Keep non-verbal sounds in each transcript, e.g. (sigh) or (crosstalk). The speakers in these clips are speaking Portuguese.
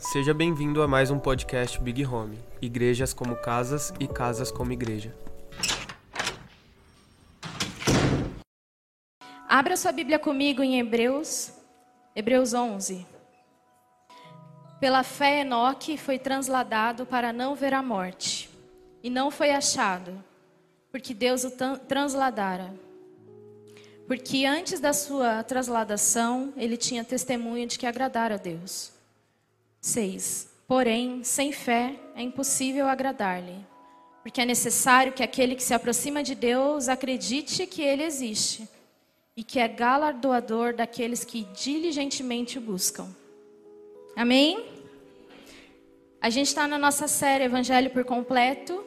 Seja bem-vindo a mais um podcast Big Home. Igrejas como casas e casas como igreja. Abra sua Bíblia comigo em Hebreus, Hebreus 11. Pela fé, Enoque foi transladado para não ver a morte, e não foi achado, porque Deus o transladara. Porque antes da sua transladação, ele tinha testemunho de que agradara a Deus. 6. Porém, sem fé é impossível agradar-lhe, porque é necessário que aquele que se aproxima de Deus acredite que ele existe e que é galardoador daqueles que diligentemente o buscam. Amém? A gente está na nossa série Evangelho por Completo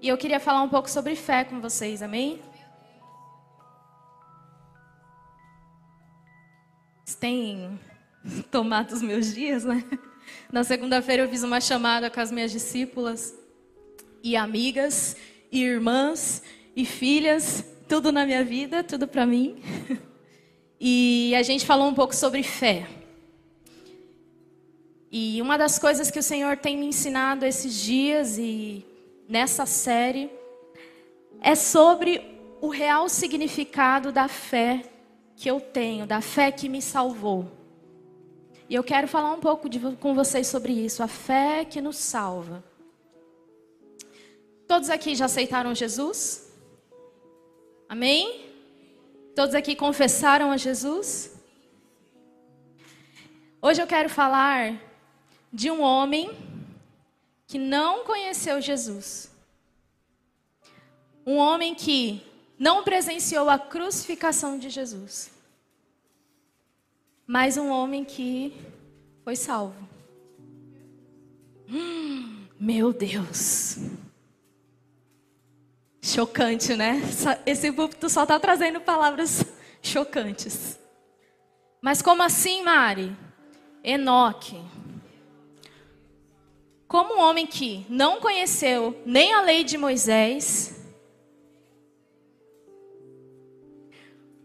e eu queria falar um pouco sobre fé com vocês, amém? Vocês têm (laughs) tomado os meus dias, né? Na segunda-feira eu fiz uma chamada com as minhas discípulas e amigas e irmãs e filhas, tudo na minha vida, tudo para mim. E a gente falou um pouco sobre fé. E uma das coisas que o Senhor tem me ensinado esses dias e nessa série é sobre o real significado da fé que eu tenho, da fé que me salvou. E eu quero falar um pouco de, com vocês sobre isso, a fé que nos salva. Todos aqui já aceitaram Jesus? Amém? Todos aqui confessaram a Jesus? Hoje eu quero falar de um homem que não conheceu Jesus. Um homem que não presenciou a crucificação de Jesus mas um homem que foi salvo. Hum, meu Deus. Chocante, né? Esse púlpito só está trazendo palavras chocantes. Mas como assim, Mari? Enoque. Como um homem que não conheceu nem a lei de Moisés,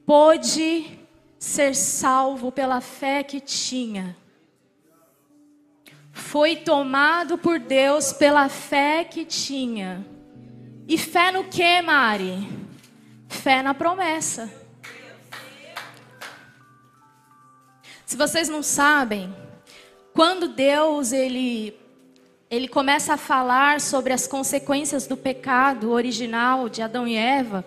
pôde ser salvo pela fé que tinha. Foi tomado por Deus pela fé que tinha. E fé no que, Mari? Fé na promessa. Se vocês não sabem, quando Deus ele ele começa a falar sobre as consequências do pecado original de Adão e Eva,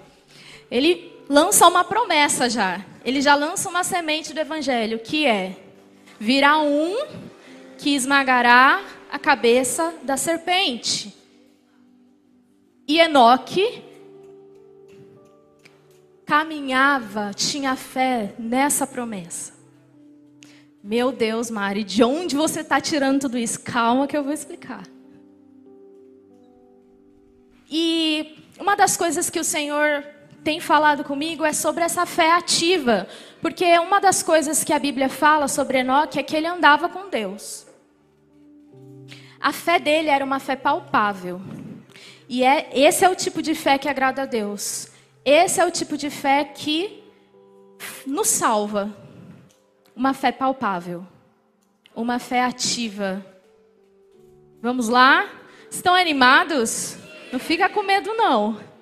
ele lança uma promessa já. Ele já lança uma semente do evangelho, que é: virá um que esmagará a cabeça da serpente. E Enoque caminhava, tinha fé nessa promessa. Meu Deus, Mari, de onde você está tirando tudo isso? Calma que eu vou explicar. E uma das coisas que o Senhor tem falado comigo é sobre essa fé ativa. Porque uma das coisas que a Bíblia fala sobre Enoque é que ele andava com Deus. A fé dele era uma fé palpável. E é, esse é o tipo de fé que agrada a Deus. Esse é o tipo de fé que nos salva. Uma fé palpável. Uma fé ativa. Vamos lá? Estão animados? Não fica com medo, não.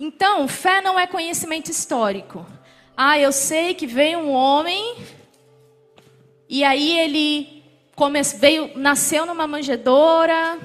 Então, fé não é conhecimento histórico. Ah, eu sei que veio um homem e aí ele veio, nasceu numa manjedoura.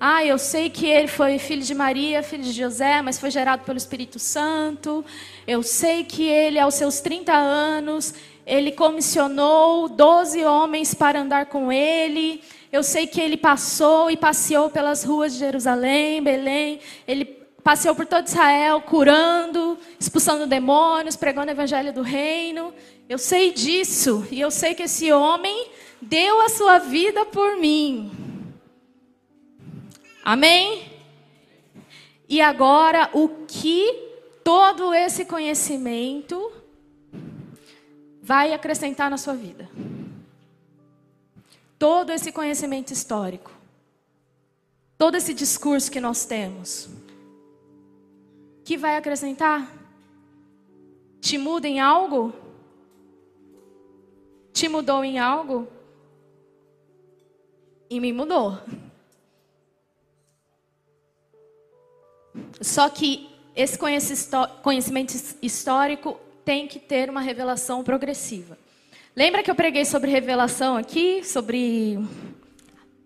Ah, eu sei que ele foi filho de Maria, filho de José, mas foi gerado pelo Espírito Santo. Eu sei que ele, aos seus 30 anos, ele comissionou 12 homens para andar com ele. Eu sei que ele passou e passeou pelas ruas de Jerusalém, Belém. Ele passeou por todo Israel, curando, expulsando demônios, pregando o evangelho do reino. Eu sei disso. E eu sei que esse homem deu a sua vida por mim. Amém? E agora, o que todo esse conhecimento vai acrescentar na sua vida? Todo esse conhecimento histórico, todo esse discurso que nós temos que vai acrescentar? Te muda em algo? Te mudou em algo? e me mudou. Só que esse conhecimento histórico tem que ter uma revelação progressiva. Lembra que eu preguei sobre revelação aqui, sobre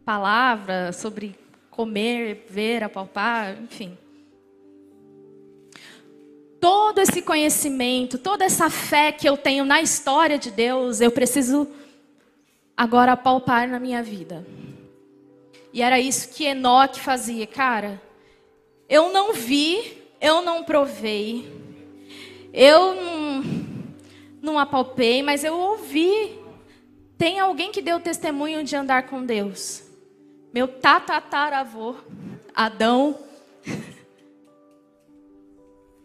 palavra, sobre comer, ver, apalpar, enfim. Todo esse conhecimento, toda essa fé que eu tenho na história de Deus, eu preciso agora apalpar na minha vida. E era isso que Enoque fazia, cara. Eu não vi, eu não provei, eu não, não apalpei, mas eu ouvi. Tem alguém que deu testemunho de andar com Deus. Meu tatataravô, Adão, (laughs)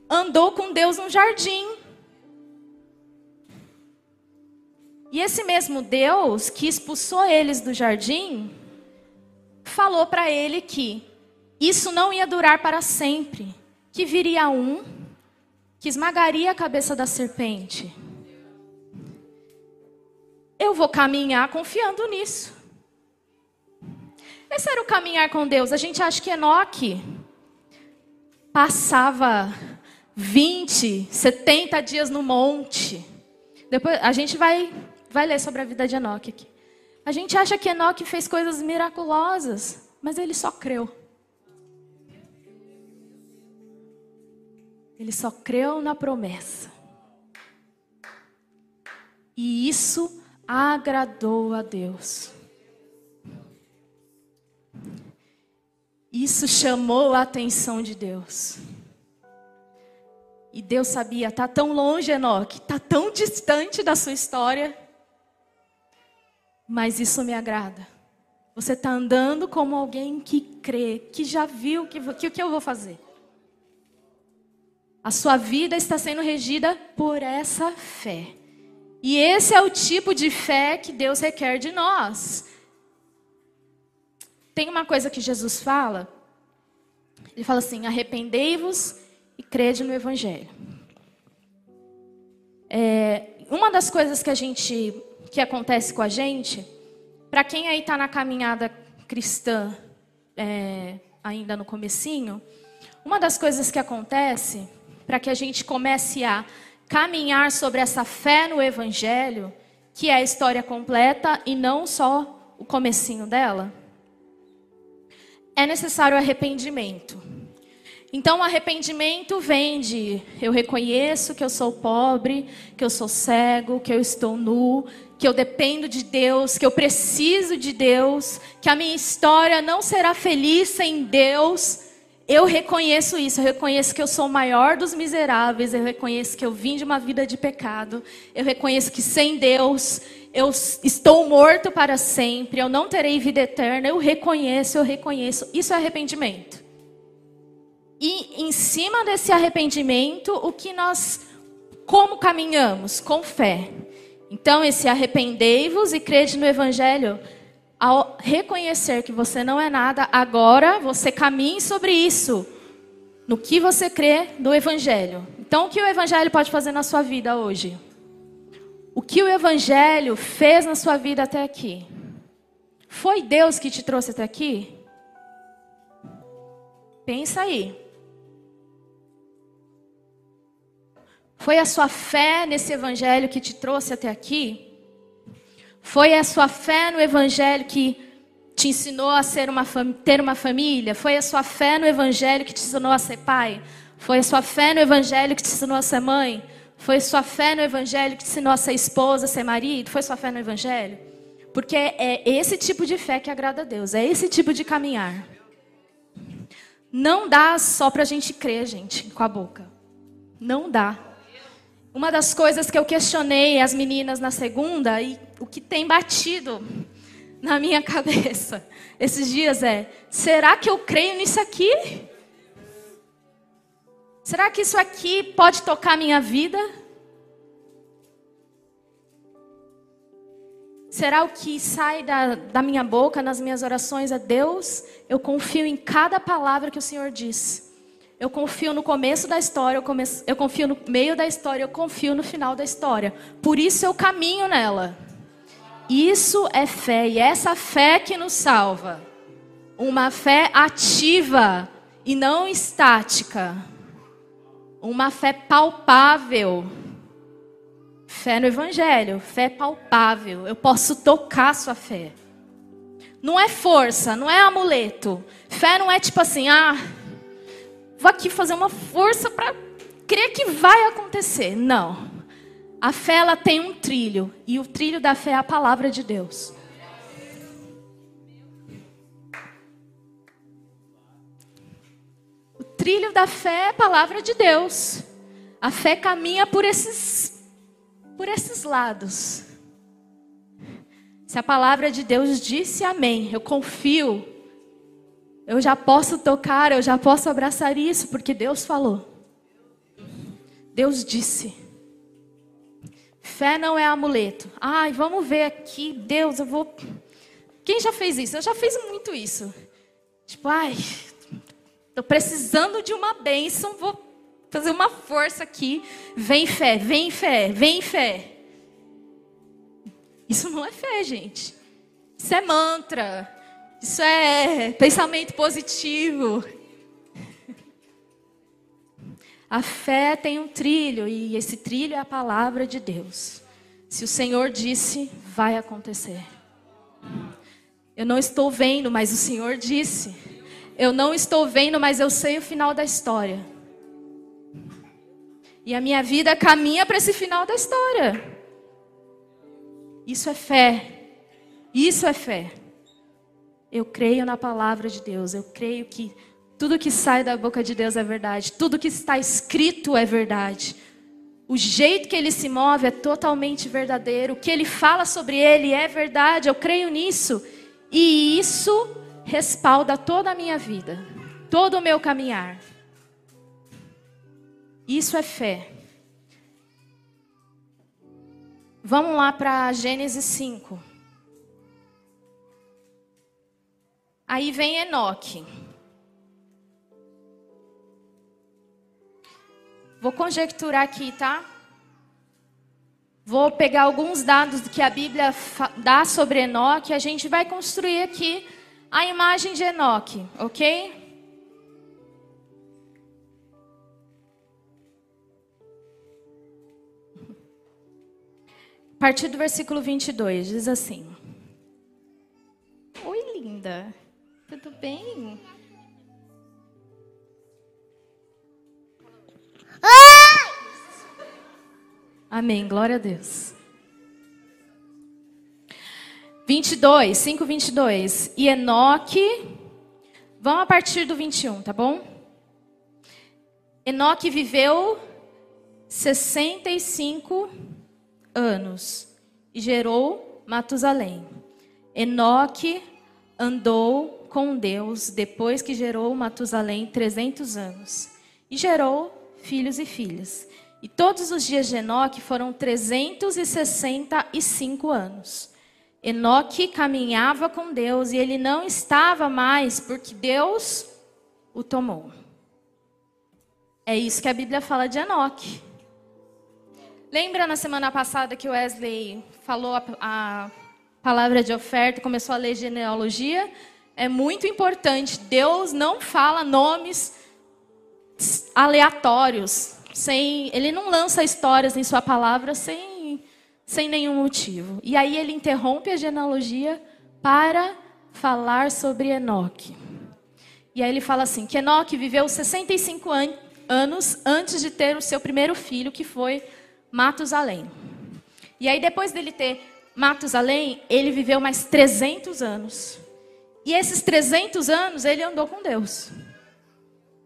andou com Deus no jardim. E esse mesmo Deus que expulsou eles do jardim, falou para ele que isso não ia durar para sempre, que viria um que esmagaria a cabeça da serpente. Eu vou caminhar confiando nisso. Esse era o caminhar com Deus. A gente acha que Enoque passava 20, 70 dias no monte. Depois a gente vai, vai ler sobre a vida de Enoque aqui. A gente acha que Enoque fez coisas miraculosas, mas ele só creu. Ele só creu na promessa. E isso agradou a Deus. Isso chamou a atenção de Deus. E Deus sabia, tá tão longe, Enoque, tá tão distante da sua história. Mas isso me agrada. Você está andando como alguém que crê, que já viu que o que eu vou fazer. A sua vida está sendo regida por essa fé. E esse é o tipo de fé que Deus requer de nós. Tem uma coisa que Jesus fala. Ele fala assim: arrependei-vos e crede no Evangelho. É, uma das coisas que a gente que acontece com a gente, para quem aí está na caminhada cristã, é, ainda no comecinho, uma das coisas que acontece para que a gente comece a caminhar sobre essa fé no evangelho, que é a história completa e não só o comecinho dela, é necessário arrependimento. Então, o arrependimento vem de eu reconheço que eu sou pobre, que eu sou cego, que eu estou nu, que eu dependo de Deus, que eu preciso de Deus, que a minha história não será feliz sem Deus. Eu reconheço isso, eu reconheço que eu sou o maior dos miseráveis, eu reconheço que eu vim de uma vida de pecado, eu reconheço que sem Deus eu estou morto para sempre, eu não terei vida eterna, eu reconheço, eu reconheço. Isso é arrependimento. E em cima desse arrependimento, o que nós, como caminhamos? Com fé. Então, esse arrependei-vos e crede no Evangelho ao reconhecer que você não é nada, agora você caminhe sobre isso. No que você crê do Evangelho. Então, o que o Evangelho pode fazer na sua vida hoje? O que o Evangelho fez na sua vida até aqui? Foi Deus que te trouxe até aqui? Pensa aí. Foi a sua fé nesse Evangelho que te trouxe até aqui? Foi a sua fé no Evangelho que te ensinou a ser uma ter uma família? Foi a sua fé no Evangelho que te ensinou a ser pai? Foi a sua fé no Evangelho que te ensinou a ser mãe? Foi a sua fé no Evangelho que te ensinou a ser esposa, a ser marido? Foi a sua fé no Evangelho? Porque é esse tipo de fé que agrada a Deus, é esse tipo de caminhar. Não dá só para a gente crer, gente, com a boca. Não dá. Uma das coisas que eu questionei as meninas na segunda e o que tem batido na minha (laughs) cabeça esses dias é: será que eu creio nisso aqui? Será que isso aqui pode tocar a minha vida? Será o que sai da, da minha boca nas minhas orações é Deus? Eu confio em cada palavra que o Senhor diz. Eu confio no começo da história, eu, come... eu confio no meio da história, eu confio no final da história. Por isso eu caminho nela. Isso é fé e essa fé que nos salva. Uma fé ativa e não estática. Uma fé palpável. Fé no Evangelho, fé palpável. Eu posso tocar sua fé. Não é força, não é amuleto. Fé não é tipo assim, ah, vou aqui fazer uma força para crer que vai acontecer. Não. A fé ela tem um trilho e o trilho da fé é a palavra de Deus. O trilho da fé é a palavra de Deus. A fé caminha por esses por esses lados. Se a palavra de Deus disse amém, eu confio. Eu já posso tocar, eu já posso abraçar isso, porque Deus falou. Deus disse. Fé não é amuleto. Ai, vamos ver aqui, Deus, eu vou. Quem já fez isso? Eu já fiz muito isso. Tipo, ai, estou precisando de uma bênção, vou fazer uma força aqui. Vem fé, vem fé, vem fé. Isso não é fé, gente. Isso é mantra. Isso é pensamento positivo. A fé tem um trilho e esse trilho é a palavra de Deus. Se o Senhor disse, vai acontecer. Eu não estou vendo, mas o Senhor disse. Eu não estou vendo, mas eu sei o final da história. E a minha vida caminha para esse final da história. Isso é fé. Isso é fé. Eu creio na palavra de Deus. Eu creio que tudo que sai da boca de Deus é verdade. Tudo que está escrito é verdade. O jeito que ele se move é totalmente verdadeiro. O que ele fala sobre ele é verdade. Eu creio nisso. E isso respalda toda a minha vida, todo o meu caminhar. Isso é fé. Vamos lá para Gênesis 5. Aí vem Enoque. Vou conjecturar aqui, tá? Vou pegar alguns dados que a Bíblia dá sobre Enoque a gente vai construir aqui a imagem de Enoque, ok? A partir do versículo 22, diz assim: Oi, linda. Tudo bem? Amém. Glória a Deus. 22, 5, 22. E Enoque. Vamos a partir do 21, tá bom? Enoque viveu 65 anos e gerou Matusalém. Enoque andou com Deus depois que gerou Matusalém 300 anos e gerou filhos e filhas. E todos os dias de Enoque foram 365 anos. Enoque caminhava com Deus e ele não estava mais porque Deus o tomou. É isso que a Bíblia fala de Enoque. Lembra na semana passada que Wesley falou a, a palavra de oferta, começou a ler genealogia? É muito importante. Deus não fala nomes aleatórios, sem, ele não lança histórias em sua palavra sem, sem nenhum motivo. E aí ele interrompe a genealogia para falar sobre Enoque. E aí ele fala assim: que Enoque viveu 65 an anos antes de ter o seu primeiro filho, que foi Matusalém. E aí, depois dele ter Matusalém, ele viveu mais 300 anos. E esses 300 anos ele andou com Deus.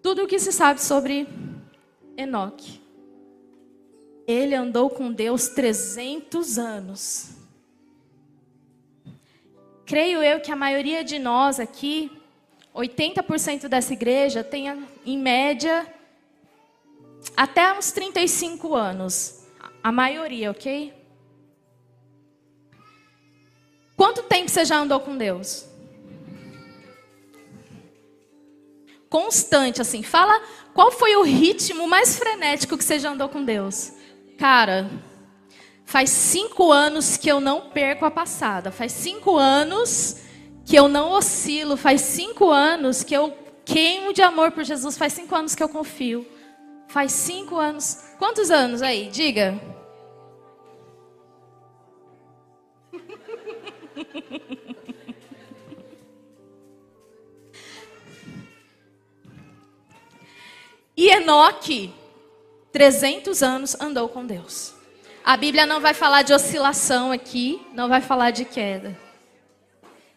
Tudo o que se sabe sobre Enoque. Ele andou com Deus 300 anos. Creio eu que a maioria de nós aqui, 80% dessa igreja, tenha em média até uns 35 anos. A maioria, ok? Quanto tempo você já andou com Deus? Constante, assim. Fala qual foi o ritmo mais frenético que você já andou com Deus. Cara, Faz cinco anos que eu não perco a passada. Faz cinco anos que eu não oscilo. Faz cinco anos que eu queimo de amor por Jesus. Faz cinco anos que eu confio. Faz cinco anos. Quantos anos aí? Diga. (laughs) E Enoque, 300 anos, andou com Deus. A Bíblia não vai falar de oscilação aqui, não vai falar de queda.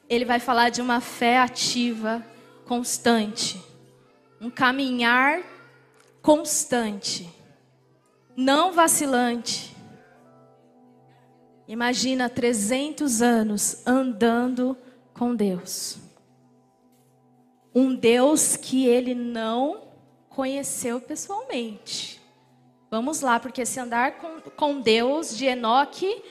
Ele vai falar de uma fé ativa, constante. Um caminhar constante. Não vacilante. Imagina 300 anos andando com Deus. Um Deus que ele não conheceu pessoalmente. Vamos lá, porque esse andar com, com Deus de Enoque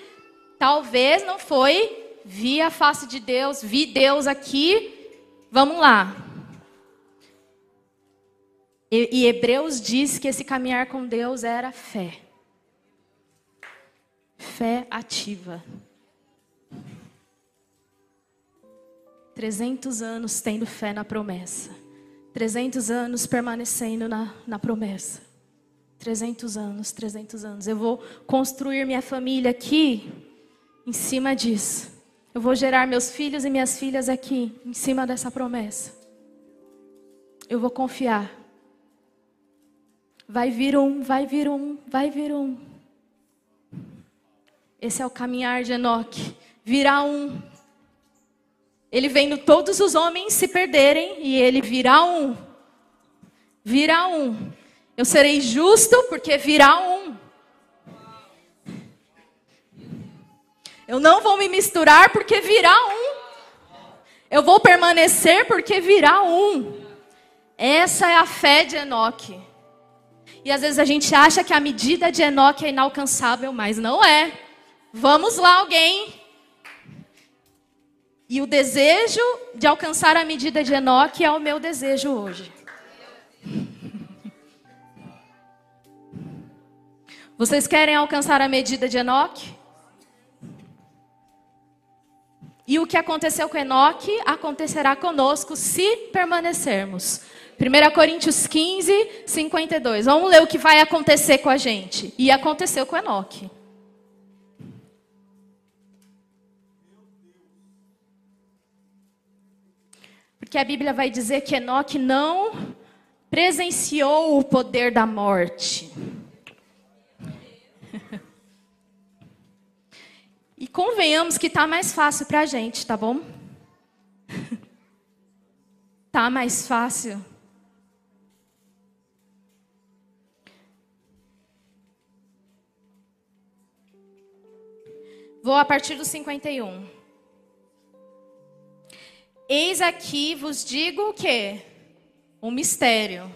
talvez não foi vi a face de Deus, vi Deus aqui. Vamos lá. E, e Hebreus diz que esse caminhar com Deus era fé. Fé ativa. 300 anos tendo fé na promessa. 300 anos permanecendo na, na promessa. 300 anos, 300 anos. Eu vou construir minha família aqui em cima disso. Eu vou gerar meus filhos e minhas filhas aqui em cima dessa promessa. Eu vou confiar. Vai vir um, vai vir um, vai vir um. Esse é o caminhar de Enoque. Virá um, ele vendo todos os homens se perderem e ele virá um. Virá um. Eu serei justo porque virá um. Eu não vou me misturar porque virá um. Eu vou permanecer porque virá um. Essa é a fé de Enoque. E às vezes a gente acha que a medida de Enoque é inalcançável, mas não é. Vamos lá, alguém. E o desejo de alcançar a medida de Enoque é o meu desejo hoje. (laughs) Vocês querem alcançar a medida de Enoque? E o que aconteceu com Enoque acontecerá conosco se permanecermos. 1 Coríntios 15, 52. Vamos ler o que vai acontecer com a gente. E aconteceu com Enoque. Porque a Bíblia vai dizer que Enoque não presenciou o poder da morte. E convenhamos que está mais fácil para a gente, tá bom? Tá mais fácil. Vou a partir do 51. Eis aqui vos digo o quê? Um mistério.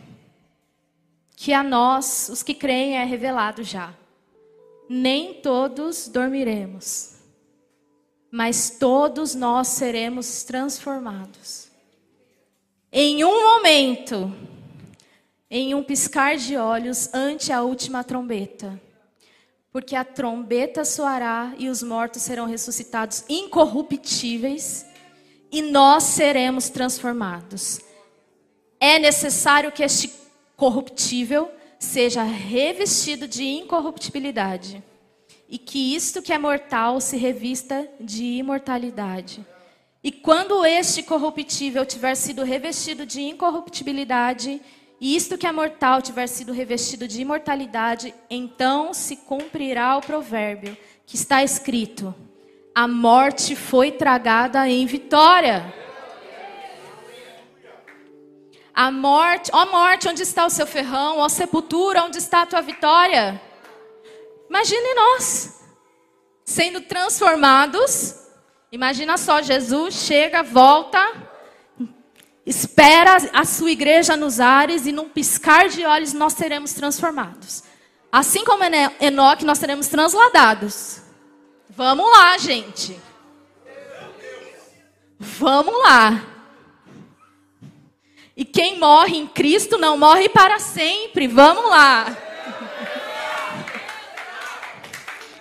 Que a nós, os que creem, é revelado já. Nem todos dormiremos, mas todos nós seremos transformados. Em um momento, em um piscar de olhos, ante a última trombeta. Porque a trombeta soará e os mortos serão ressuscitados incorruptíveis e nós seremos transformados. É necessário que este corruptível seja revestido de incorruptibilidade e que isto que é mortal se revista de imortalidade. E quando este corruptível tiver sido revestido de incorruptibilidade, e isto que é mortal tiver sido revestido de imortalidade, então se cumprirá o provérbio que está escrito: a morte foi tragada em vitória. A morte, ó morte, onde está o seu ferrão? Ó sepultura, onde está a tua vitória? Imagine nós sendo transformados. Imagina só, Jesus chega, volta, espera a sua igreja nos ares e num piscar de olhos nós seremos transformados. Assim como Enoque, nós seremos transladados. Vamos lá, gente. Vamos lá. E quem morre em Cristo não morre para sempre. Vamos lá.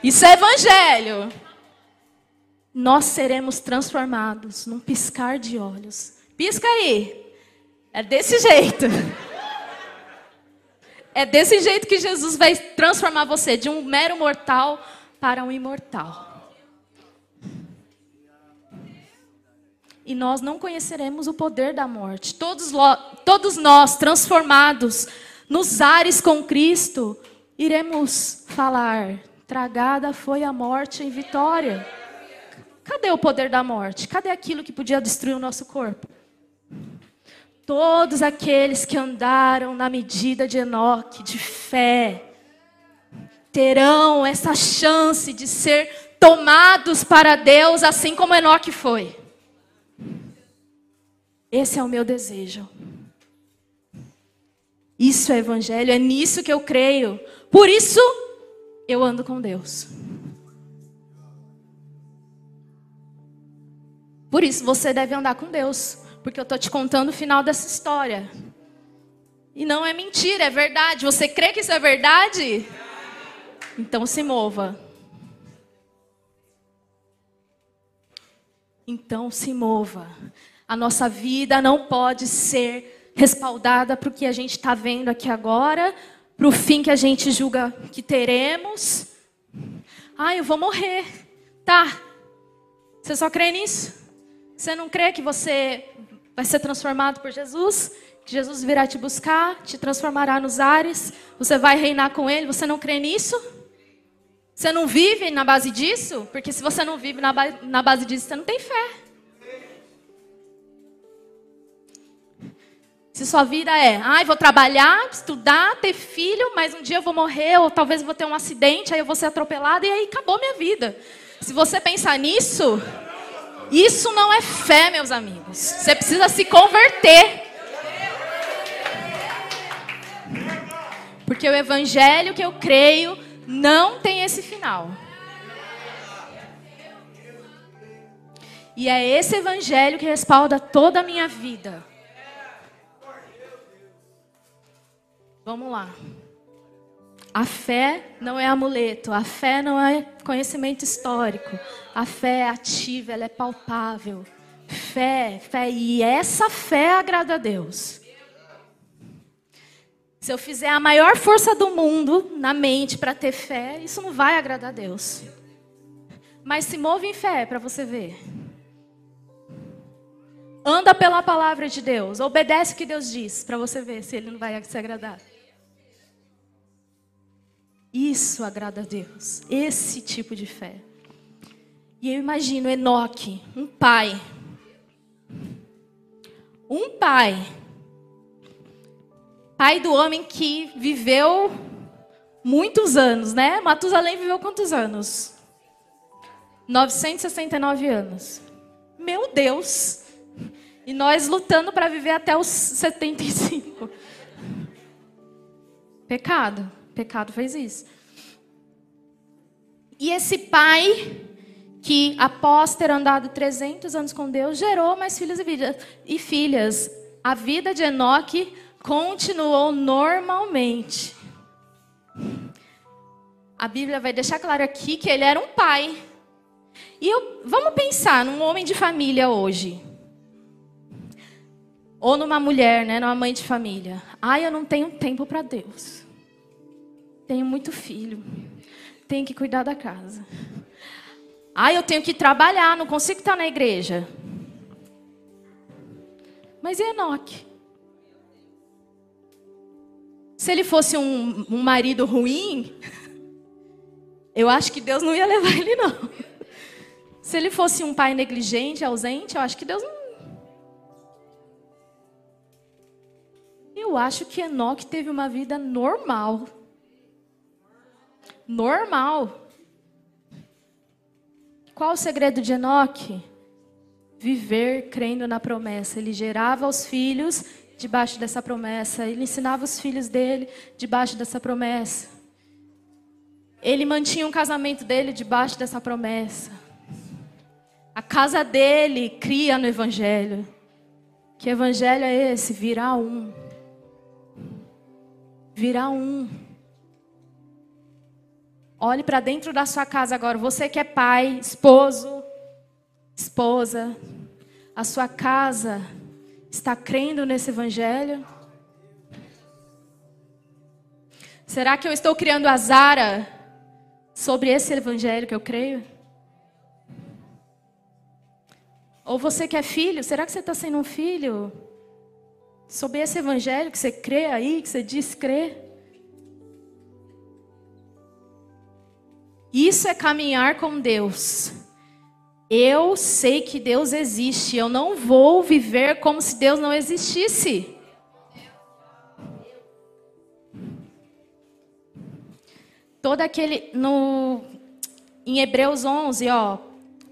Isso é evangelho. Nós seremos transformados num piscar de olhos. Pisca aí. É desse jeito. É desse jeito que Jesus vai transformar você de um mero mortal para um imortal. E nós não conheceremos o poder da morte. Todos, todos nós, transformados nos ares com Cristo, iremos falar: tragada foi a morte em vitória. Cadê o poder da morte? Cadê aquilo que podia destruir o nosso corpo? Todos aqueles que andaram na medida de Enoque, de fé, terão essa chance de ser tomados para Deus, assim como Enoque foi. Esse é o meu desejo. Isso é evangelho, é nisso que eu creio. Por isso, eu ando com Deus. Por isso, você deve andar com Deus. Porque eu estou te contando o final dessa história. E não é mentira, é verdade. Você crê que isso é verdade? Então se mova. Então se mova. A nossa vida não pode ser respaldada para o que a gente está vendo aqui agora, para o fim que a gente julga que teremos. Ah, eu vou morrer. Tá. Você só crê nisso? Você não crê que você vai ser transformado por Jesus, que Jesus virá te buscar, te transformará nos ares, você vai reinar com Ele. Você não crê nisso? Você não vive na base disso? Porque se você não vive na, ba na base disso, você não tem fé. Se sua vida é, ai, ah, vou trabalhar, estudar, ter filho, mas um dia eu vou morrer, ou talvez vou ter um acidente, aí eu vou ser atropelado, e aí acabou minha vida. Se você pensar nisso, isso não é fé, meus amigos. Você precisa se converter. Porque o evangelho que eu creio não tem esse final. E é esse evangelho que respalda toda a minha vida. Vamos lá. A fé não é amuleto, a fé não é conhecimento histórico. A fé é ativa, ela é palpável. Fé, fé, e essa fé agrada a Deus. Se eu fizer a maior força do mundo na mente para ter fé, isso não vai agradar a Deus. Mas se move em fé para você ver. Anda pela palavra de Deus, obedece o que Deus diz para você ver se ele não vai se agradar. Isso agrada a Deus, esse tipo de fé. E eu imagino Enoque, um pai. Um pai. Pai do homem que viveu muitos anos, né? Matusalém viveu quantos anos? 969 anos. Meu Deus! E nós lutando para viver até os 75. Pecado. Pecado fez isso. E esse pai, que após ter andado 300 anos com Deus, gerou mais filhos e filhas. A vida de Enoque continuou normalmente. A Bíblia vai deixar claro aqui que ele era um pai. E eu, vamos pensar num homem de família hoje. Ou numa mulher, né, numa mãe de família. Ai, eu não tenho tempo para Deus. Tenho muito filho. Tenho que cuidar da casa. Ah, eu tenho que trabalhar, não consigo estar na igreja. Mas Enoque? Se ele fosse um, um marido ruim, eu acho que Deus não ia levar ele, não. Se ele fosse um pai negligente, ausente, eu acho que Deus não. Eu acho que Enoque teve uma vida normal normal. Qual o segredo de Enoque? Viver crendo na promessa. Ele gerava os filhos debaixo dessa promessa. Ele ensinava os filhos dele debaixo dessa promessa. Ele mantinha um casamento dele debaixo dessa promessa. A casa dele cria no Evangelho. Que evangelho é esse? Virar um. Virar um. Olhe para dentro da sua casa agora. Você que é pai, esposo, esposa, a sua casa está crendo nesse evangelho? Será que eu estou criando azara sobre esse evangelho que eu creio? Ou você que é filho, será que você está sendo um filho? Sobre esse evangelho que você crê aí, que você diz crer? Isso é caminhar com Deus. Eu sei que Deus existe. Eu não vou viver como se Deus não existisse. Todo aquele no em Hebreus 11, ó,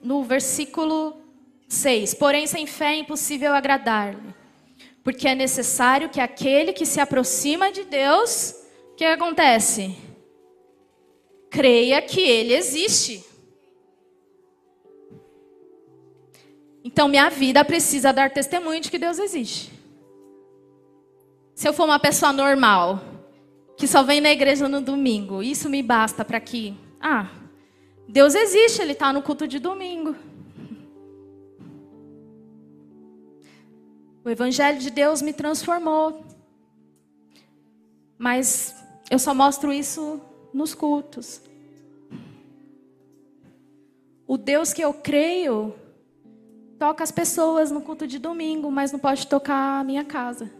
no versículo 6. Porém, sem fé é impossível agradar-lhe, porque é necessário que aquele que se aproxima de Deus, o que acontece? Creia que ele existe. Então, minha vida precisa dar testemunho de que Deus existe. Se eu for uma pessoa normal, que só vem na igreja no domingo, isso me basta para que, ah, Deus existe, Ele está no culto de domingo. O Evangelho de Deus me transformou. Mas eu só mostro isso nos cultos. O Deus que eu creio toca as pessoas no culto de domingo, mas não pode tocar a minha casa.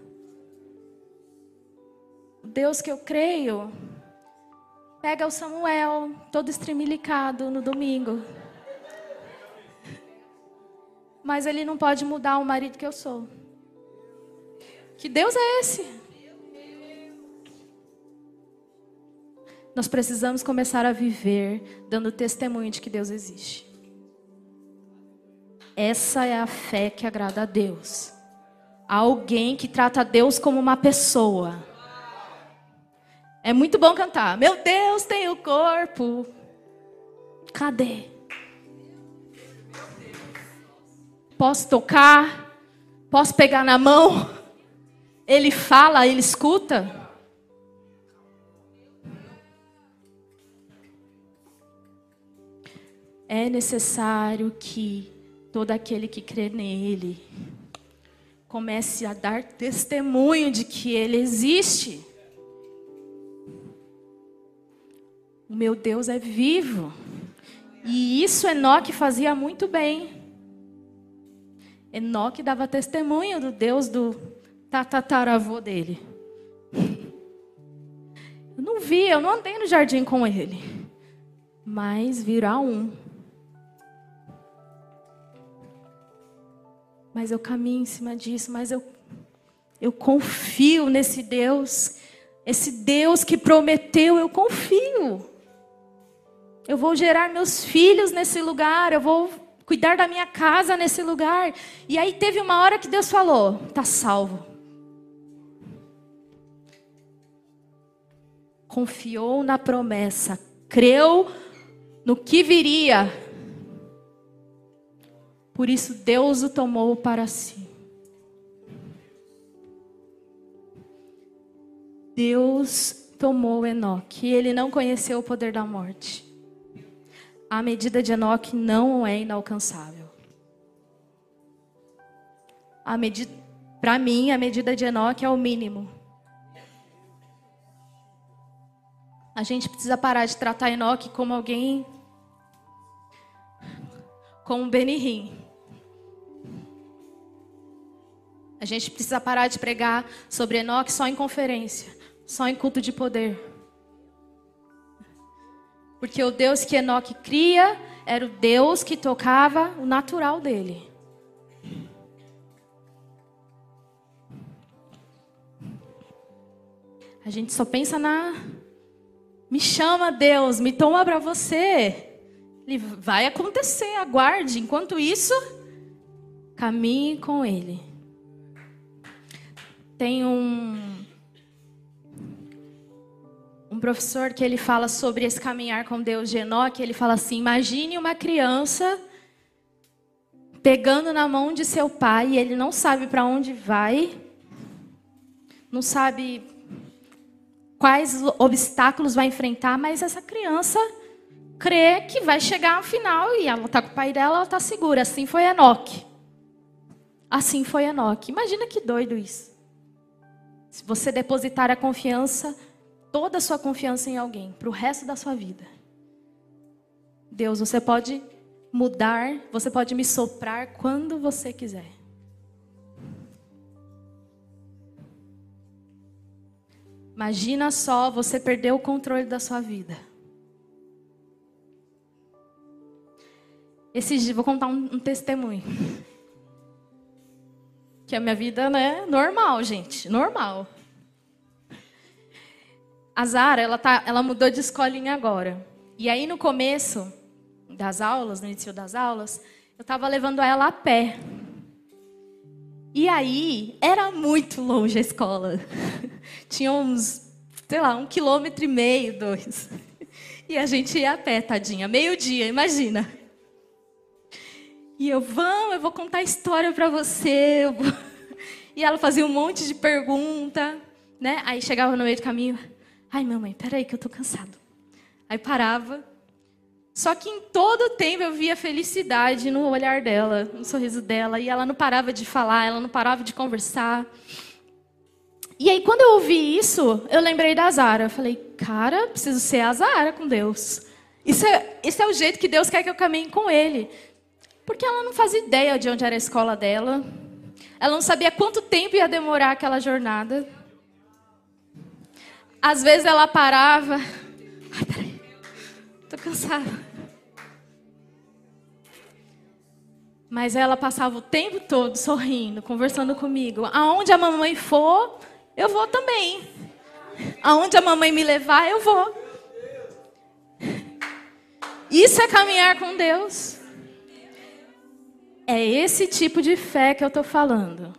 O Deus que eu creio pega o Samuel, todo estremilicado no domingo. Mas ele não pode mudar o marido que eu sou. Que Deus é esse? Nós precisamos começar a viver dando testemunho de que Deus existe. Essa é a fé que agrada a Deus. Alguém que trata Deus como uma pessoa. É muito bom cantar. Meu Deus tem o corpo. Cadê? Posso tocar? Posso pegar na mão? Ele fala, ele escuta. É necessário que todo aquele que crê nele comece a dar testemunho de que ele existe. O meu Deus é vivo. E isso Enoque fazia muito bem. Enoque dava testemunho do Deus do tataravô dele. Eu não vi, eu não andei no jardim com ele. Mas virá um. Mas eu caminho em cima disso, mas eu, eu confio nesse Deus. Esse Deus que prometeu, eu confio. Eu vou gerar meus filhos nesse lugar, eu vou cuidar da minha casa nesse lugar. E aí teve uma hora que Deus falou: tá salvo. confiou na promessa, creu no que viria. Por isso Deus o tomou para si. Deus tomou Enoque e ele não conheceu o poder da morte. A medida de Enoque não é inalcançável. Para mim, a medida de Enoque é o mínimo. A gente precisa parar de tratar Enoque como alguém. como Benihim. A gente precisa parar de pregar sobre Enoque só em conferência, só em culto de poder. Porque o Deus que Enoque cria era o Deus que tocava o natural dele. A gente só pensa na me chama, Deus, me toma para você. Ele vai acontecer, aguarde. Enquanto isso, caminhe com Ele. Tem um um professor que ele fala sobre esse caminhar com Deus de Enoque, ele fala assim: imagine uma criança pegando na mão de seu pai ele não sabe para onde vai, não sabe quais obstáculos vai enfrentar, mas essa criança crê que vai chegar ao final e ela está com o pai dela, ela está segura. Assim foi Enoque. Assim foi Enoque. Imagina que doido isso. Se você depositar a confiança, toda a sua confiança em alguém, para o resto da sua vida. Deus, você pode mudar, você pode me soprar quando você quiser. Imagina só você perder o controle da sua vida. Esses dias, vou contar um, um testemunho. Que a minha vida, né, normal, gente, normal. A Zara, ela, tá, ela mudou de escolinha agora. E aí, no começo das aulas, no início das aulas, eu estava levando ela a pé. E aí, era muito longe a escola. (laughs) Tinha uns, sei lá, um quilômetro e meio, dois. (laughs) E a gente ia a pé, tadinha, meio-dia, imagina. E eu, vamos, eu vou contar história para você. (laughs) E ela fazia um monte de pergunta, né? Aí chegava no meio do caminho, ai, mamãe, peraí que eu tô cansado. Aí parava. Só que em todo o tempo eu via felicidade no olhar dela, no sorriso dela, e ela não parava de falar, ela não parava de conversar. E aí, quando eu ouvi isso, eu lembrei da Zara. Eu falei, cara, preciso ser a Zara com Deus. Isso é, isso é o jeito que Deus quer que eu caminhe com Ele. Porque ela não fazia ideia de onde era a escola dela. Ela não sabia quanto tempo ia demorar aquela jornada. Às vezes ela parava. Ai, peraí. Tô cansada. Mas ela passava o tempo todo sorrindo, conversando comigo. Aonde a mamãe for, eu vou também. Aonde a mamãe me levar, eu vou. Isso é caminhar com Deus. É esse tipo de fé que eu estou falando.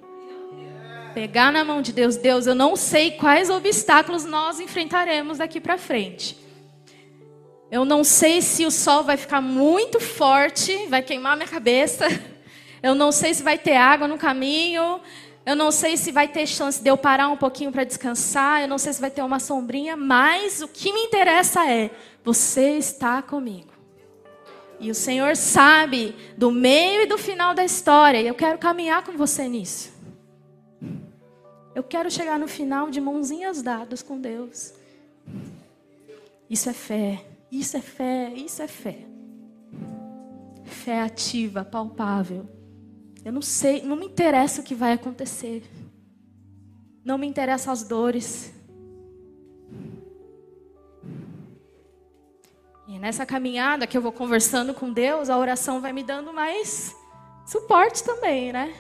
Pegar na mão de Deus, Deus, eu não sei quais obstáculos nós enfrentaremos daqui para frente. Eu não sei se o sol vai ficar muito forte, vai queimar minha cabeça. Eu não sei se vai ter água no caminho. Eu não sei se vai ter chance de eu parar um pouquinho para descansar. Eu não sei se vai ter uma sombrinha. Mas o que me interessa é: você está comigo. E o Senhor sabe do meio e do final da história. E eu quero caminhar com você nisso. Eu quero chegar no final de mãozinhas dadas com Deus. Isso é fé. Isso é fé. Isso é fé. Fé ativa, palpável. Eu não sei, não me interessa o que vai acontecer. Não me interessam as dores. Nessa caminhada que eu vou conversando com Deus, a oração vai me dando mais suporte também, né?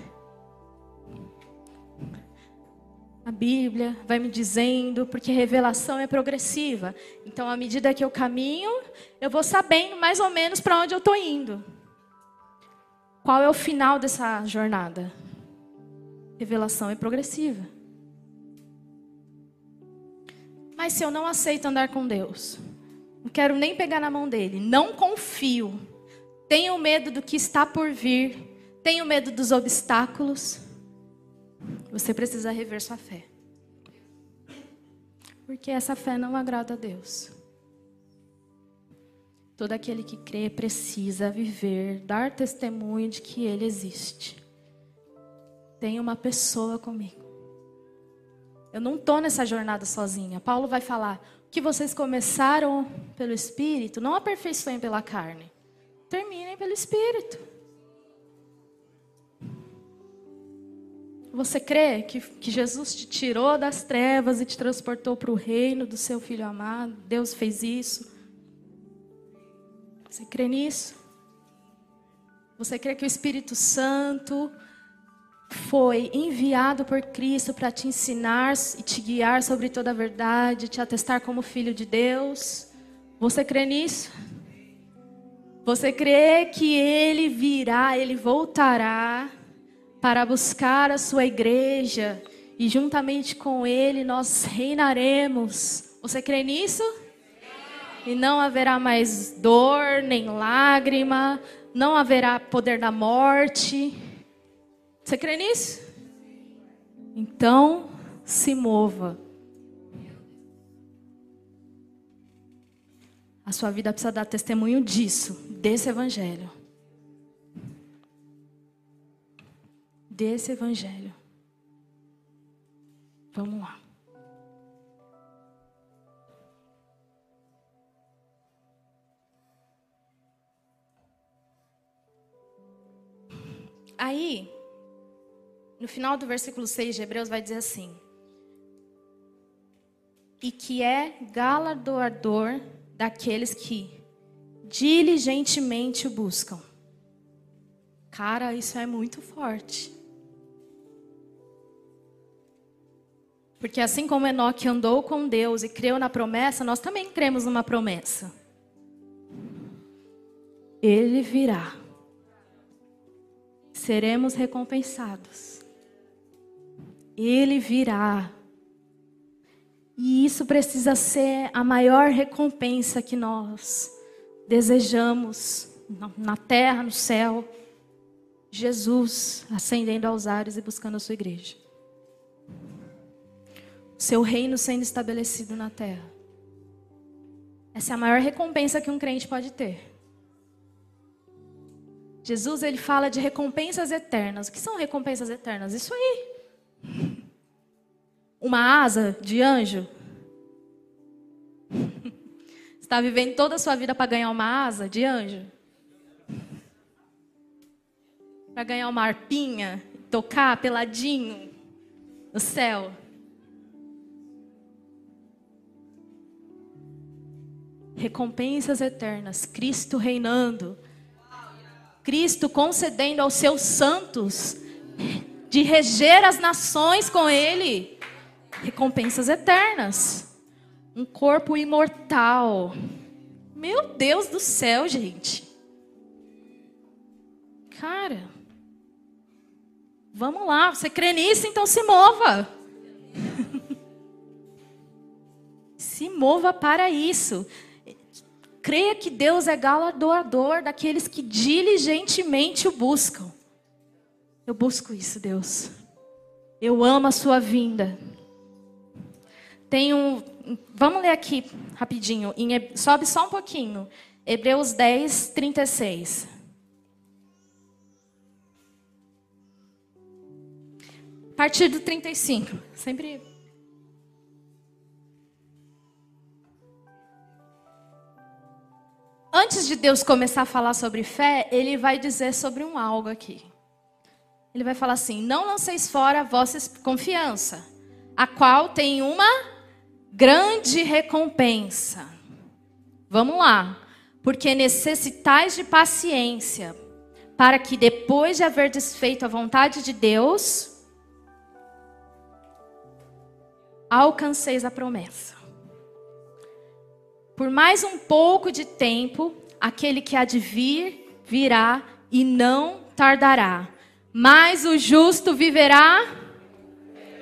A Bíblia vai me dizendo, porque revelação é progressiva. Então, à medida que eu caminho, eu vou sabendo mais ou menos para onde eu estou indo. Qual é o final dessa jornada? Revelação é progressiva. Mas se eu não aceito andar com Deus, não quero nem pegar na mão dele, não confio, tenho medo do que está por vir, tenho medo dos obstáculos, você precisa rever sua fé. Porque essa fé não agrada a Deus. Todo aquele que crê precisa viver, dar testemunho de que Ele existe. Tem uma pessoa comigo. Eu não estou nessa jornada sozinha. Paulo vai falar: que vocês começaram pelo Espírito, não aperfeiçoem pela carne. Terminem pelo Espírito. Você crê que, que Jesus te tirou das trevas e te transportou para o reino do seu Filho amado? Deus fez isso. Você crê nisso? Você crê que o Espírito Santo foi enviado por Cristo para te ensinar e te guiar sobre toda a verdade, te atestar como filho de Deus? Você crê nisso? Você crê que ele virá, ele voltará para buscar a sua igreja e juntamente com ele nós reinaremos? Você crê nisso? E não haverá mais dor, nem lágrima, não haverá poder da morte. Você crê nisso? Então, se mova. A sua vida precisa dar testemunho disso, desse evangelho. Desse evangelho. Vamos lá. Aí, no final do versículo 6 de Hebreus, vai dizer assim: E que é galardoador daqueles que diligentemente o buscam. Cara, isso é muito forte. Porque assim como Enoque andou com Deus e creu na promessa, nós também cremos numa promessa. Ele virá. Seremos recompensados. Ele virá. E isso precisa ser a maior recompensa que nós desejamos na terra, no céu. Jesus ascendendo aos ares e buscando a sua igreja seu reino sendo estabelecido na terra. Essa é a maior recompensa que um crente pode ter. Jesus ele fala de recompensas eternas. O que são recompensas eternas? Isso aí. Uma asa de anjo. (laughs) Está vivendo toda a sua vida para ganhar uma asa de anjo? Para ganhar uma arpinha, tocar peladinho no céu? recompensas eternas, Cristo reinando, Cristo concedendo aos seus santos de reger as nações com Ele, recompensas eternas, um corpo imortal. Meu Deus do céu, gente. Cara, vamos lá, você crê nisso, então se mova. (laughs) se mova para isso. Creia que Deus é galardoador daqueles que diligentemente o buscam. Eu busco isso, Deus. Eu amo a sua vinda. Tem um, vamos ler aqui rapidinho, em, sobe só um pouquinho. Hebreus 10, 36. A partir do 35. Sempre Antes de Deus começar a falar sobre fé, ele vai dizer sobre um algo aqui. Ele vai falar assim: Não lanceis fora a vossa confiança, a qual tem uma grande recompensa. Vamos lá. Porque necessitais de paciência, para que depois de haver desfeito a vontade de Deus, alcanceis a promessa. Por mais um pouco de tempo, aquele que há de vir, virá e não tardará. Mas o justo viverá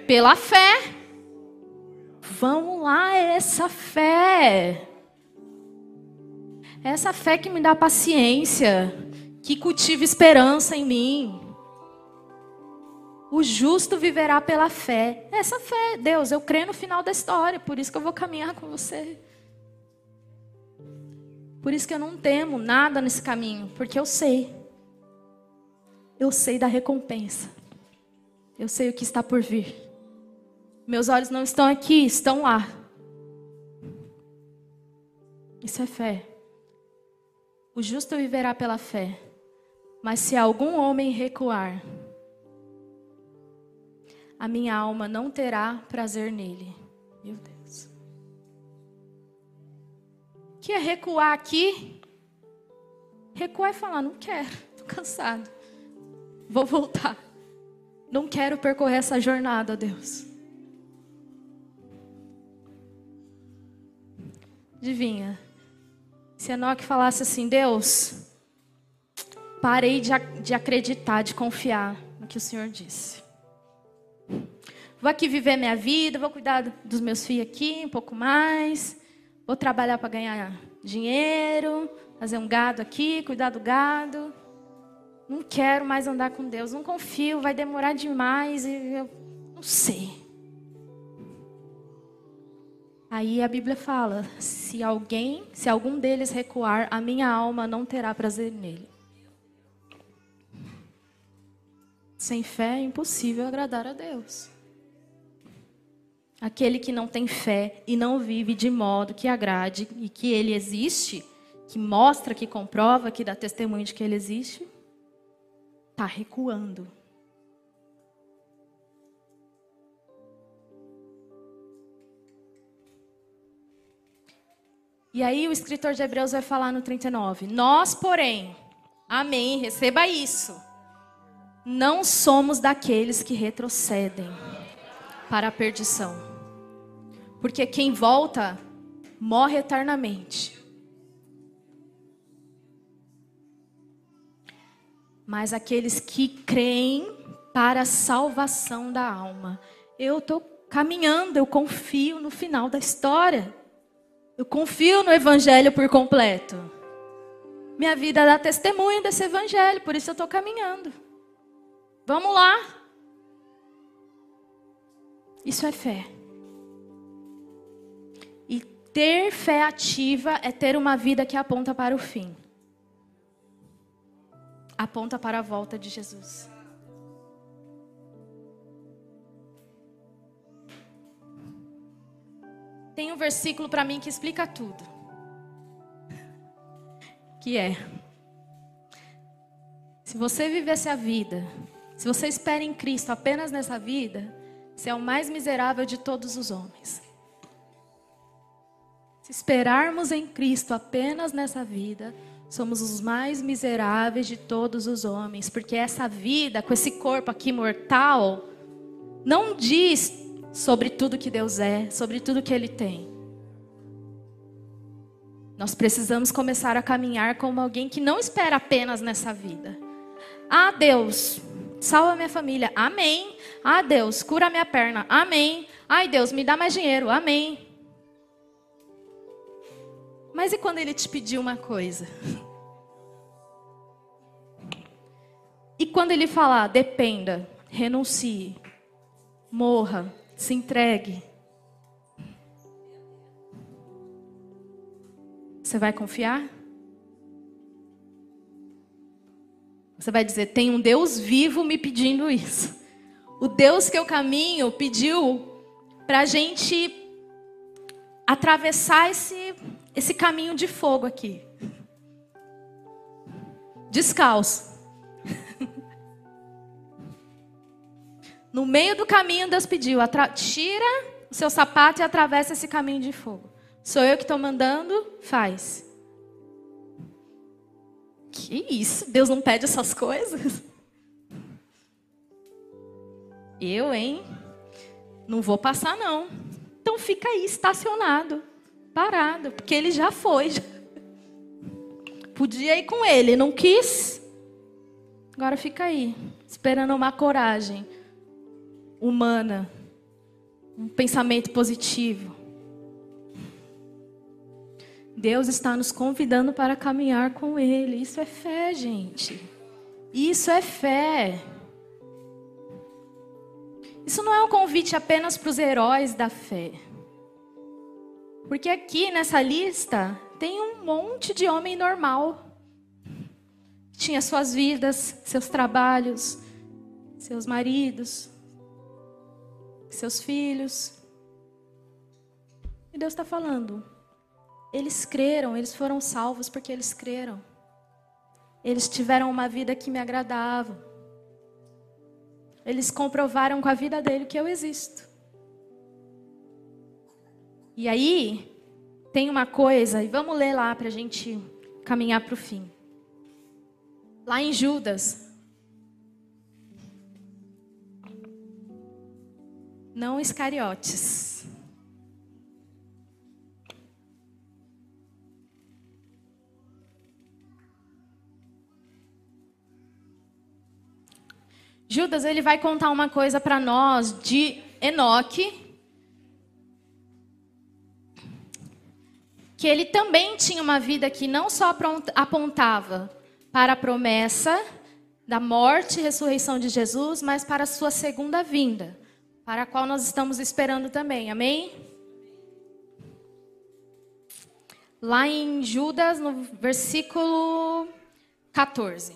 pela fé. Vamos lá, essa fé. Essa fé que me dá paciência, que cultiva esperança em mim. O justo viverá pela fé. Essa fé, Deus, eu creio no final da história, por isso que eu vou caminhar com você. Por isso que eu não temo nada nesse caminho, porque eu sei. Eu sei da recompensa. Eu sei o que está por vir. Meus olhos não estão aqui, estão lá. Isso é fé. O justo viverá pela fé. Mas se algum homem recuar, a minha alma não terá prazer nele. Meu Deus que é recuar aqui. Recuar e falar: não quero, estou cansado. Vou voltar. Não quero percorrer essa jornada, Deus. Adivinha? Se Enoque falasse assim: Deus, parei de, de acreditar, de confiar no que o Senhor disse. Vou aqui viver minha vida, vou cuidar dos meus filhos aqui um pouco mais. Vou trabalhar para ganhar dinheiro, fazer um gado aqui, cuidar do gado. Não quero mais andar com Deus, não confio, vai demorar demais e eu não sei. Aí a Bíblia fala: se alguém, se algum deles recuar, a minha alma não terá prazer nele. Sem fé é impossível agradar a Deus. Aquele que não tem fé e não vive de modo que agrade e que ele existe, que mostra, que comprova, que dá testemunho de que ele existe, está recuando. E aí o escritor de Hebreus vai falar no 39: Nós, porém, amém, receba isso. Não somos daqueles que retrocedem para a perdição. Porque quem volta morre eternamente. Mas aqueles que creem para a salvação da alma. Eu estou caminhando, eu confio no final da história. Eu confio no Evangelho por completo. Minha vida dá testemunho desse Evangelho, por isso eu estou caminhando. Vamos lá. Isso é fé. E ter fé ativa é ter uma vida que aponta para o fim aponta para a volta de Jesus. Tem um versículo para mim que explica tudo. Que é: Se você vivesse a vida, se você espera em Cristo apenas nessa vida, você é o mais miserável de todos os homens. Se esperarmos em Cristo apenas nessa vida, somos os mais miseráveis de todos os homens, porque essa vida, com esse corpo aqui mortal, não diz sobre tudo que Deus é, sobre tudo que Ele tem. Nós precisamos começar a caminhar como alguém que não espera apenas nessa vida. Ah, Deus, salva minha família. Amém. Ah, Deus, cura minha perna. Amém. Ai, Deus, me dá mais dinheiro. Amém. Mas e quando ele te pediu uma coisa? E quando ele falar, dependa, renuncie, morra, se entregue. Você vai confiar? Você vai dizer: tem um Deus vivo me pedindo isso. O Deus que eu caminho pediu para a gente atravessar esse, esse caminho de fogo aqui. Descalço. (laughs) No meio do caminho, Deus pediu: tira o seu sapato e atravessa esse caminho de fogo. Sou eu que estou mandando, faz. Que isso? Deus não pede essas coisas? Eu, hein? Não vou passar, não. Então fica aí, estacionado, parado, porque ele já foi. Podia ir com ele, não quis. Agora fica aí, esperando uma coragem humana, um pensamento positivo. Deus está nos convidando para caminhar com Ele. Isso é fé, gente. Isso é fé. Isso não é um convite apenas para os heróis da fé. Porque aqui nessa lista tem um monte de homem normal. Tinha suas vidas, seus trabalhos, seus maridos, seus filhos. E Deus está falando. Eles creram, eles foram salvos porque eles creram. Eles tiveram uma vida que me agradava. Eles comprovaram com a vida dele que eu existo. E aí, tem uma coisa, e vamos ler lá para a gente caminhar para o fim. Lá em Judas, não Iscariotes. Judas ele vai contar uma coisa para nós de Enoque, que ele também tinha uma vida que não só apontava para a promessa da morte e ressurreição de Jesus, mas para a sua segunda vinda para a qual nós estamos esperando também. Amém? lá em Judas, no versículo 14.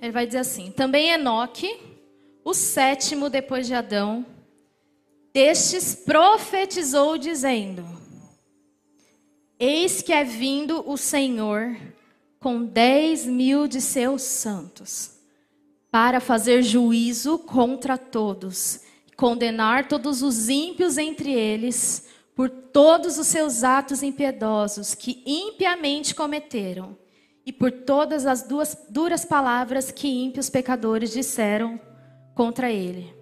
Ele vai dizer assim: Também Enoque, o sétimo depois de Adão, destes profetizou, dizendo: Eis que é vindo o Senhor com dez mil de seus santos, para fazer juízo contra todos, condenar todos os ímpios entre eles, por todos os seus atos impiedosos que impiamente cometeram, e por todas as duas duras palavras que ímpios pecadores disseram contra ele.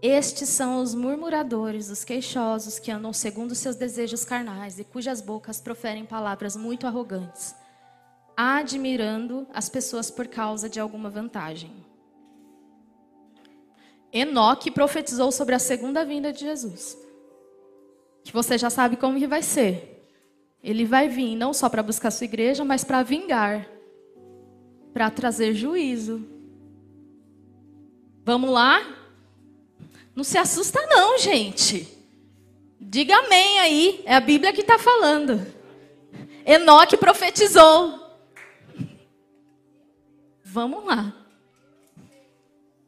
Estes são os murmuradores, os queixosos, que andam segundo seus desejos carnais e cujas bocas proferem palavras muito arrogantes admirando as pessoas por causa de alguma vantagem. Enoque profetizou sobre a segunda vinda de Jesus. Que você já sabe como que vai ser. Ele vai vir não só para buscar sua igreja, mas para vingar, para trazer juízo. Vamos lá? Não se assusta não, gente. Diga amém aí. É a Bíblia que está falando. Enoque profetizou. Vamos lá.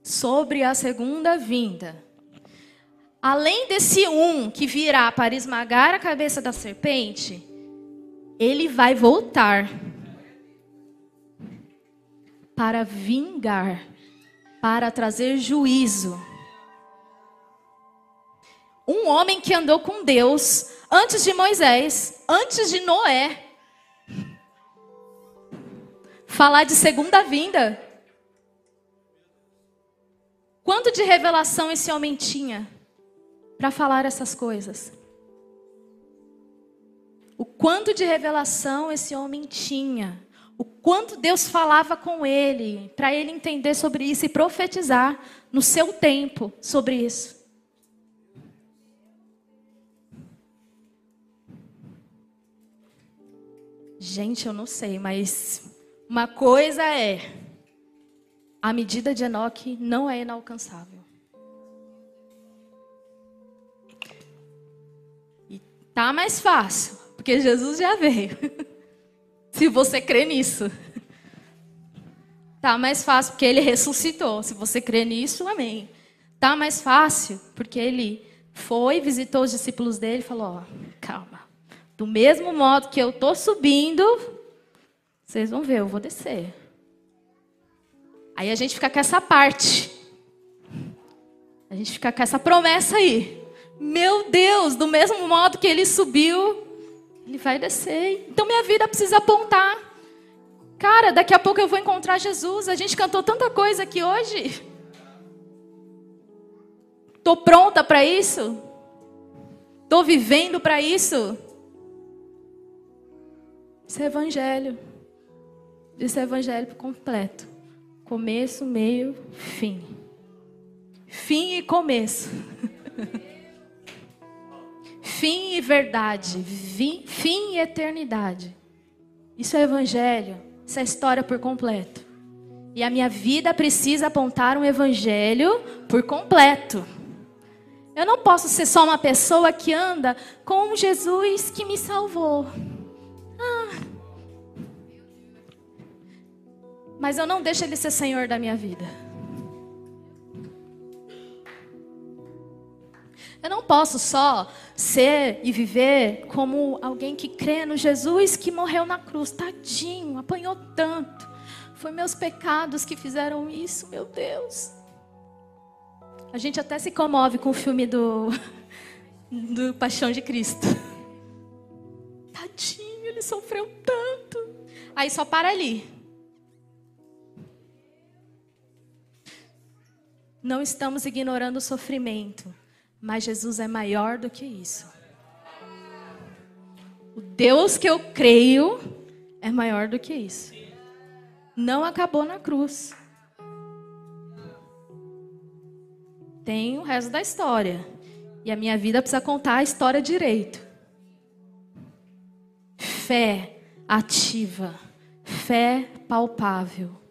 Sobre a segunda vinda. Além desse um que virá para esmagar a cabeça da serpente, ele vai voltar para vingar, para trazer juízo. Um homem que andou com Deus antes de Moisés, antes de Noé, falar de segunda vinda. Quanto de revelação esse homem tinha para falar essas coisas? O quanto de revelação esse homem tinha? O quanto Deus falava com ele para ele entender sobre isso e profetizar no seu tempo sobre isso? Gente, eu não sei, mas uma coisa é, a medida de Enoque não é inalcançável. E tá mais fácil, porque Jesus já veio. (laughs) Se você crê nisso. Tá mais fácil porque ele ressuscitou. Se você crê nisso, amém. Tá mais fácil porque ele foi, visitou os discípulos dele e falou: ó, calma. Do mesmo modo que eu tô subindo, vocês vão ver, eu vou descer. Aí a gente fica com essa parte. A gente fica com essa promessa aí. Meu Deus, do mesmo modo que ele subiu, ele vai descer. Então minha vida precisa apontar. Cara, daqui a pouco eu vou encontrar Jesus. A gente cantou tanta coisa aqui hoje. Tô pronta para isso? Tô vivendo para isso? Isso é evangelho desse evangelho completo. Começo, meio, fim. Fim e começo. (laughs) fim e verdade. Fim e eternidade. Isso é evangelho. Isso é história por completo. E a minha vida precisa apontar um evangelho por completo. Eu não posso ser só uma pessoa que anda com um Jesus que me salvou. Ah, mas eu não deixo Ele ser Senhor da minha vida. Eu não posso só ser e viver como alguém que crê no Jesus que morreu na cruz. Tadinho, apanhou tanto. Foi meus pecados que fizeram isso, meu Deus. A gente até se comove com o filme do, (laughs) do Paixão de Cristo. Tadinho, ele sofreu tanto. Aí só para ali. Não estamos ignorando o sofrimento, mas Jesus é maior do que isso. O Deus que eu creio é maior do que isso. Não acabou na cruz. Tem o resto da história. E a minha vida precisa contar a história direito. Fé ativa, fé palpável